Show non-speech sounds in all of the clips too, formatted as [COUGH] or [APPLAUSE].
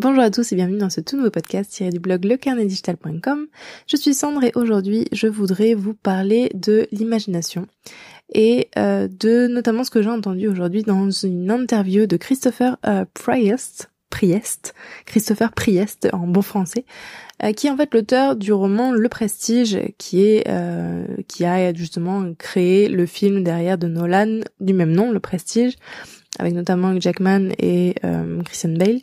Bonjour à tous et bienvenue dans ce tout nouveau podcast tiré du blog lecarnetdigital.com. Je suis Sandre et aujourd'hui je voudrais vous parler de l'imagination et euh, de notamment ce que j'ai entendu aujourd'hui dans une interview de Christopher euh, Priest, Priest, Christopher Priest en bon français, euh, qui est en fait l'auteur du roman Le Prestige, qui est qui a justement créé le film derrière de Nolan du même nom, Le Prestige, avec notamment Jackman et Christian Bale.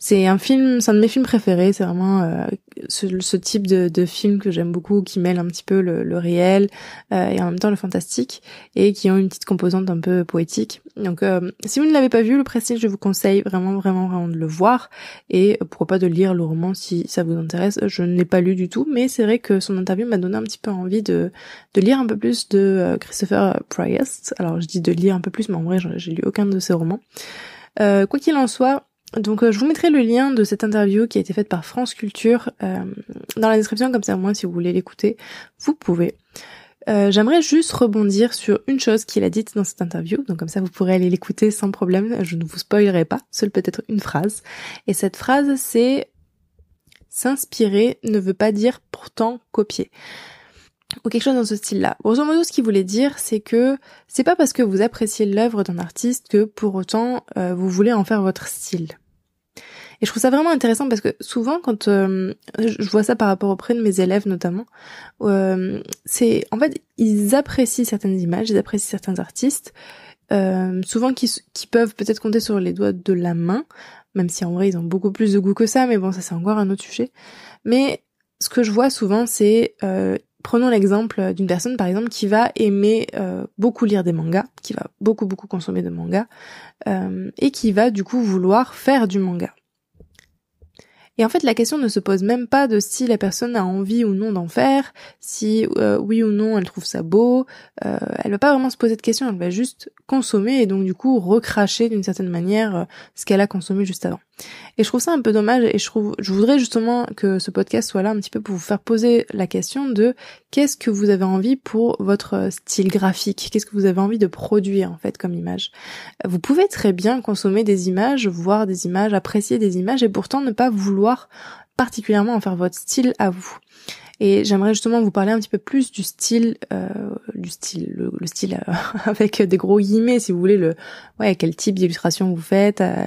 C'est un film, c'est un de mes films préférés. C'est vraiment euh, ce, type de, film que j'aime beaucoup, qui mêle un petit peu le, réel euh, et en même temps le fantastique, et qui ont une petite composante un peu poétique. Donc, euh, si vous ne l'avez pas vu, le Prestige, je vous conseille vraiment, vraiment, vraiment de le voir et pourquoi pas de lire le roman si ça vous intéresse. Je ne l'ai pas lu du tout, mais c'est vrai que son interview m'a donné un petit peu envie de, lire un peu plus de Christopher Priest. Alors, je dis de lire un peu plus, mais en vrai, j'ai lu aucun de ses romans. Euh, quoi qu'il en soit, donc euh, je vous mettrai le lien de cette interview qui a été faite par France Culture euh, dans la description, comme ça au moins si vous voulez l'écouter, vous pouvez. Euh, J'aimerais juste rebondir sur une chose qu'il a dite dans cette interview, donc comme ça vous pourrez aller l'écouter sans problème, je ne vous spoilerai pas, seule peut-être une phrase. Et cette phrase c'est s'inspirer ne veut pas dire pourtant copier ou quelque chose dans ce style-là. Grosso modo, ce qu'il voulait dire, c'est que c'est pas parce que vous appréciez l'œuvre d'un artiste que pour autant euh, vous voulez en faire votre style. Et je trouve ça vraiment intéressant parce que souvent, quand euh, je vois ça par rapport auprès de mes élèves notamment, euh, c'est en fait ils apprécient certaines images, ils apprécient certains artistes, souvent qui, qui peuvent peut-être compter sur les doigts de la main, même si en vrai ils ont beaucoup plus de goût que ça, mais bon ça c'est encore un autre sujet. Mais ce que je vois souvent, c'est prenons l'exemple d'une personne par exemple qui va aimer euh, beaucoup lire des mangas, qui va beaucoup beaucoup consommer de mangas euh, et qui va du coup vouloir faire du manga. Et en fait, la question ne se pose même pas de si la personne a envie ou non d'en faire, si euh, oui ou non elle trouve ça beau. Euh, elle va pas vraiment se poser de questions, elle va juste consommer et donc du coup recracher d'une certaine manière ce qu'elle a consommé juste avant. Et je trouve ça un peu dommage et je trouve, je voudrais justement que ce podcast soit là un petit peu pour vous faire poser la question de qu'est-ce que vous avez envie pour votre style graphique, qu'est-ce que vous avez envie de produire en fait comme image? Vous pouvez très bien consommer des images, voir des images, apprécier des images et pourtant ne pas vouloir particulièrement en faire votre style à vous. Et j'aimerais justement vous parler un petit peu plus du style, euh, du style, le, style euh, [LAUGHS] avec des gros guillemets, si vous voulez, le, ouais, quel type d'illustration vous faites. Euh,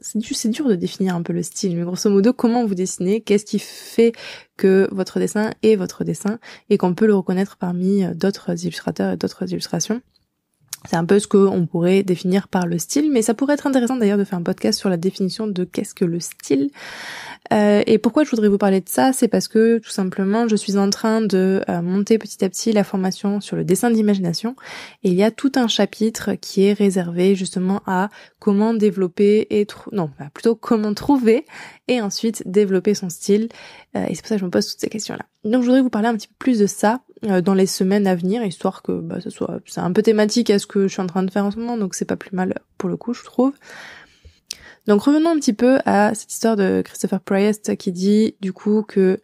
c'est dur de définir un peu le style, mais grosso modo, comment vous dessinez, qu'est-ce qui fait que votre dessin est votre dessin et qu'on peut le reconnaître parmi d'autres illustrateurs et d'autres illustrations. C'est un peu ce qu'on pourrait définir par le style, mais ça pourrait être intéressant d'ailleurs de faire un podcast sur la définition de qu'est-ce que le style. Euh, et pourquoi je voudrais vous parler de ça, c'est parce que tout simplement je suis en train de euh, monter petit à petit la formation sur le dessin d'imagination et il y a tout un chapitre qui est réservé justement à comment développer et non plutôt comment trouver et ensuite développer son style. Euh, et c'est pour ça que je me pose toutes ces questions là. Donc je voudrais vous parler un petit peu plus de ça dans les semaines à venir, histoire que bah, soit c'est un peu thématique à ce que je suis en train de faire en ce moment, donc c'est pas plus mal pour le coup, je trouve. Donc revenons un petit peu à cette histoire de Christopher Priest qui dit du coup que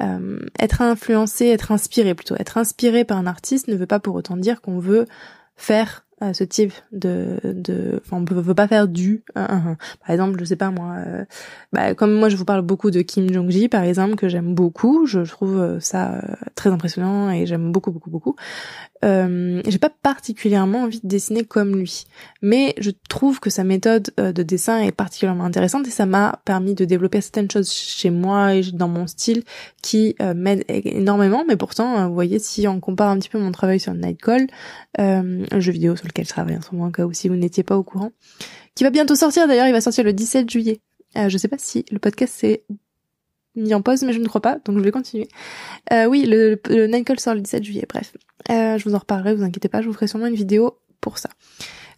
euh, être influencé, être inspiré plutôt, être inspiré par un artiste ne veut pas pour autant dire qu'on veut faire à ce type de de on veut pas faire du par exemple je sais pas moi euh, bah, comme moi je vous parle beaucoup de Kim Jong Ji par exemple que j'aime beaucoup je, trouve euh, ça euh, très impressionnant et j'aime beaucoup beaucoup beaucoup euh, j'ai pas particulièrement envie de dessiner comme lui. Mais je trouve que sa méthode de dessin est particulièrement intéressante et ça m'a permis de développer certaines choses chez moi et dans mon style qui m'aident énormément. Mais pourtant vous voyez si on compare un petit peu mon travail sur Nightcall euh, jeu vidéo sur lequel je travaille en ce moment, en cas où si vous n'étiez pas au courant, qui va bientôt sortir d'ailleurs, il va sortir le 17 juillet. Euh, je sais pas si le podcast s'est mis en pause, mais je ne crois pas, donc je vais continuer. Euh, oui, le, le Nightcall sort le 17 juillet, bref. Euh, je vous en reparlerai, vous inquiétez pas, je vous ferai sûrement une vidéo pour ça.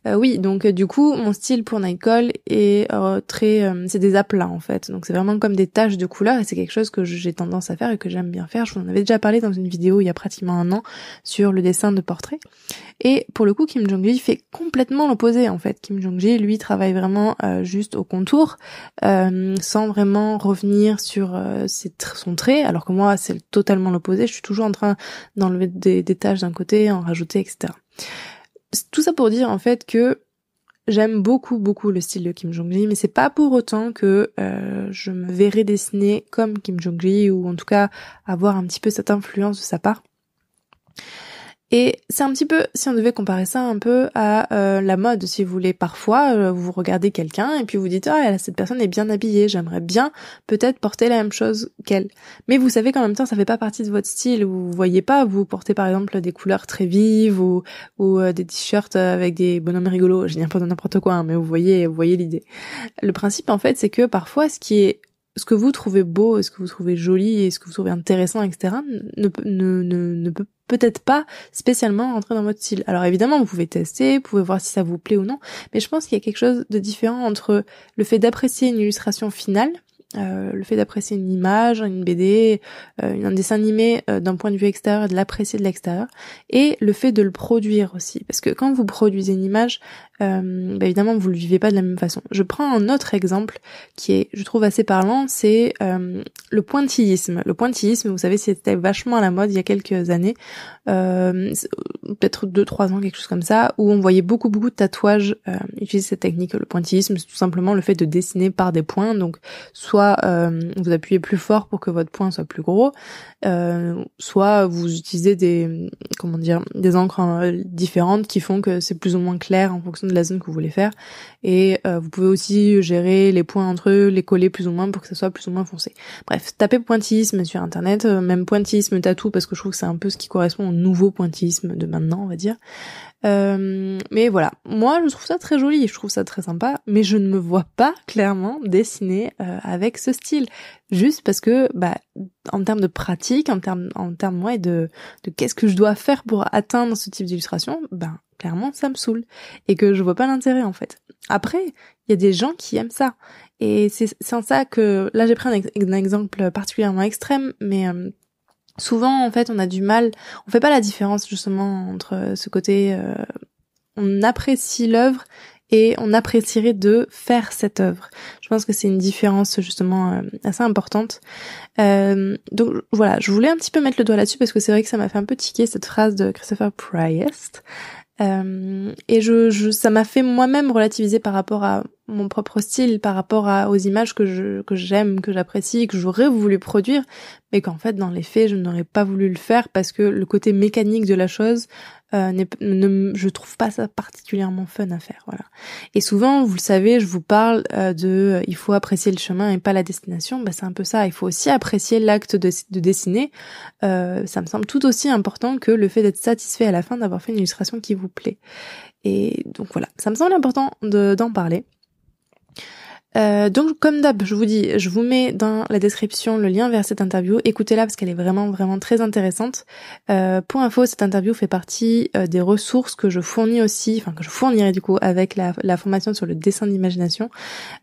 Euh, oui, donc euh, du coup, mon style pour Nightcall est euh, très, c'est des aplats en fait. Donc c'est vraiment comme des taches de couleur et c'est quelque chose que j'ai tendance à faire et que j'aime bien faire. Je vous en avais déjà parlé dans une vidéo il y a pratiquement un an sur le dessin de portrait. Et pour le coup, Kim Jong-ji fait complètement l'opposé en fait. Kim Jong-ji, lui, travaille vraiment juste au contour, sans vraiment revenir sur son trait, alors que moi, c'est totalement l'opposé. Je suis toujours en train d'enlever des, des taches d'un côté, en rajouter, etc tout ça pour dire en fait que j'aime beaucoup beaucoup le style de Kim Jong-ji, mais c'est pas pour autant que euh, je me verrai dessiner comme Kim Jong-ji ou en tout cas avoir un petit peu cette influence de sa part. Et c'est un petit peu, si on devait comparer ça un peu à euh, la mode, si vous voulez, parfois euh, vous regardez quelqu'un et puis vous dites ah cette personne est bien habillée, j'aimerais bien peut-être porter la même chose qu'elle. Mais vous savez qu'en même temps ça fait pas partie de votre style. Vous voyez pas vous porter par exemple des couleurs très vives ou ou euh, des t-shirts avec des bonhommes rigolos. Je dis pas n'importe quoi, hein, mais vous voyez vous voyez l'idée. Le principe en fait c'est que parfois ce qui est ce que vous trouvez beau, ce que vous trouvez joli et ce que vous trouvez intéressant, etc., ne, ne, ne, ne peut peut-être pas spécialement rentrer dans votre style. Alors évidemment, vous pouvez tester, vous pouvez voir si ça vous plaît ou non, mais je pense qu'il y a quelque chose de différent entre le fait d'apprécier une illustration finale, euh, le fait d'apprécier une image, une BD, euh, un dessin animé euh, d'un point de vue extérieur, de l'apprécier de l'extérieur, et le fait de le produire aussi. Parce que quand vous produisez une image, euh, bah évidemment vous le vivez pas de la même façon. Je prends un autre exemple qui est, je trouve assez parlant, c'est euh, le pointillisme. Le pointillisme, vous savez, c'était vachement à la mode il y a quelques années, euh, peut-être deux trois ans, quelque chose comme ça, où on voyait beaucoup beaucoup de tatouages utiliser cette technique. Le pointillisme, c'est tout simplement le fait de dessiner par des points. Donc soit vous appuyez plus fort pour que votre point soit plus gros, soit vous utilisez des comment dire des encres différentes qui font que c'est plus ou moins clair en fonction de la zone que vous voulez faire. Et euh, vous pouvez aussi gérer les points entre eux, les coller plus ou moins pour que ça soit plus ou moins foncé. Bref, tapez pointillisme sur internet, euh, même pointillisme tatou parce que je trouve que c'est un peu ce qui correspond au nouveau pointillisme de maintenant, on va dire. Euh, mais voilà, moi je trouve ça très joli, je trouve ça très sympa, mais je ne me vois pas clairement dessiner avec ce style, juste parce que bah en termes de pratique, en termes en termes ouais, de de qu'est-ce que je dois faire pour atteindre ce type d'illustration, ben clairement ça me saoule et que je vois pas l'intérêt en fait. Après, il y a des gens qui aiment ça et c'est en ça que là j'ai pris un, exemple particulièrement extrême, mais euh, souvent en fait on a du mal, on fait pas la différence justement entre ce côté euh, on apprécie l'œuvre et on apprécierait de faire cette œuvre. Je pense que c'est une différence justement euh, assez importante. Euh, donc voilà, je voulais un petit peu mettre le doigt là-dessus parce que c'est vrai que ça m'a fait un peu tiquer cette phrase de Christopher Priest. Euh, et je, je ça m'a fait moi-même relativiser par rapport à mon propre style, par rapport à, aux images que je que j'aime, que j'apprécie, que j'aurais voulu produire, mais qu'en fait dans les faits je n'aurais pas voulu le faire parce que le côté mécanique de la chose euh, ne, je trouve pas ça particulièrement fun à faire voilà. Et souvent vous le savez je vous parle euh, de euh, il faut apprécier le chemin et pas la destination. Bah c'est un peu ça. Il faut aussi apprécier l'acte de, de dessiner. Euh, ça me semble tout aussi important que le fait d'être satisfait à la fin d'avoir fait une illustration qui vous plaît. Et donc voilà. Ça me semble important d'en parler euh, donc comme d'hab, je vous dis, je vous mets dans la description le lien vers cette interview. Écoutez-la parce qu'elle est vraiment vraiment très intéressante. Euh, pour info, cette interview fait partie euh, des ressources que je fournis aussi, enfin que je fournirai du coup avec la, la formation sur le dessin d'imagination.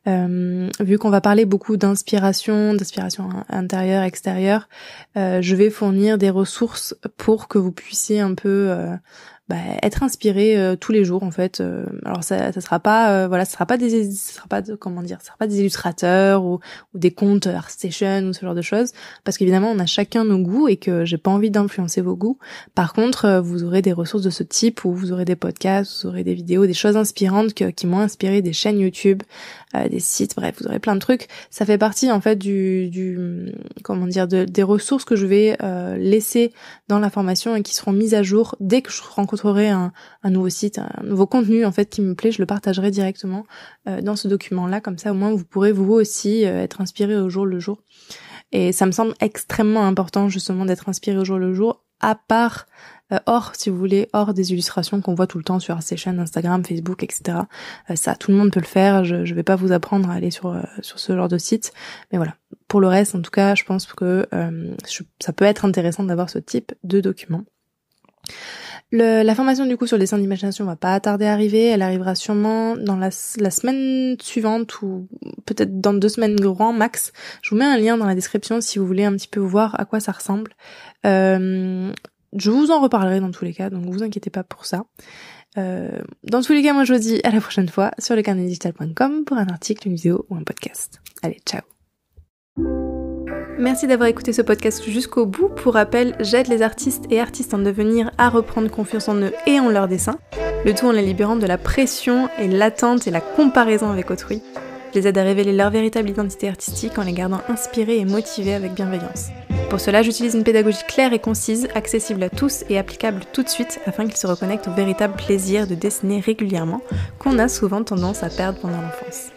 Euh, vu qu'on va parler beaucoup d'inspiration, d'inspiration intérieure, extérieure, je vais fournir des ressources pour que vous puissiez un peu bah, être inspiré euh, tous les jours en fait. Euh, alors ça, ça sera pas, euh, voilà, ça sera pas des, ça sera pas de, comment dire, ça sera pas des illustrateurs ou, ou des comptes ArtStation ou ce genre de choses, parce qu'évidemment on a chacun nos goûts et que j'ai pas envie d'influencer vos goûts. Par contre, vous aurez des ressources de ce type où vous aurez des podcasts, vous aurez des vidéos, des choses inspirantes qui m'ont inspiré, des chaînes YouTube, des sites, bref, vous aurez plein de trucs. Ça fait partie en fait du, du comment dire, de, des ressources que je vais laisser dans la formation et qui seront mises à jour dès que je rencontre un, nouveau site, un nouveau contenu en fait qui me plaît, je le partagerai directement euh, dans ce document-là. Comme ça, au moins, vous pourrez vous aussi euh, être inspiré au jour le jour. Et ça me semble extrêmement important justement d'être inspiré au jour le jour, à part euh, hors, si vous voulez, hors des illustrations qu'on voit tout le temps sur ces chaînes Instagram, Facebook, etc. ça, tout le monde peut le faire. Je, je vais pas vous apprendre à aller sur sur ce genre de site, mais voilà. Pour le reste, en tout cas, je pense que ça peut être intéressant d'avoir ce type de document. La formation du coup sur le dessin d'imagination va pas tarder à arriver, elle arrivera sûrement dans la, semaine suivante ou peut-être dans deux semaines grand max. Je vous mets un lien dans la description si vous voulez un petit peu voir à quoi ça ressemble. Euh, je vous en reparlerai dans tous les cas, donc vous inquiétez pas pour ça. Euh, dans tous les cas, moi je vous dis à la prochaine fois sur le carnetdigital.com pour un article, une vidéo ou un podcast. Allez, ciao Merci d'avoir écouté ce podcast jusqu'au bout. Pour rappel, j'aide les artistes et artistes en devenir à reprendre confiance en eux et en leurs dessins, le tout en les libérant de la pression et l'attente et la comparaison avec autrui. Je les aide à révéler leur véritable identité artistique en les gardant inspirés et motivés avec bienveillance. Pour cela, j'utilise une pédagogie claire et concise, accessible à tous et applicable tout de suite afin qu'ils se reconnectent au véritable plaisir de dessiner régulièrement qu'on a souvent tendance à perdre pendant l'enfance.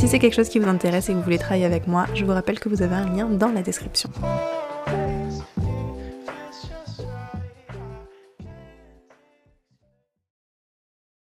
Si c'est quelque chose qui vous intéresse et que vous voulez travailler avec moi, je vous rappelle que vous avez un lien dans la description.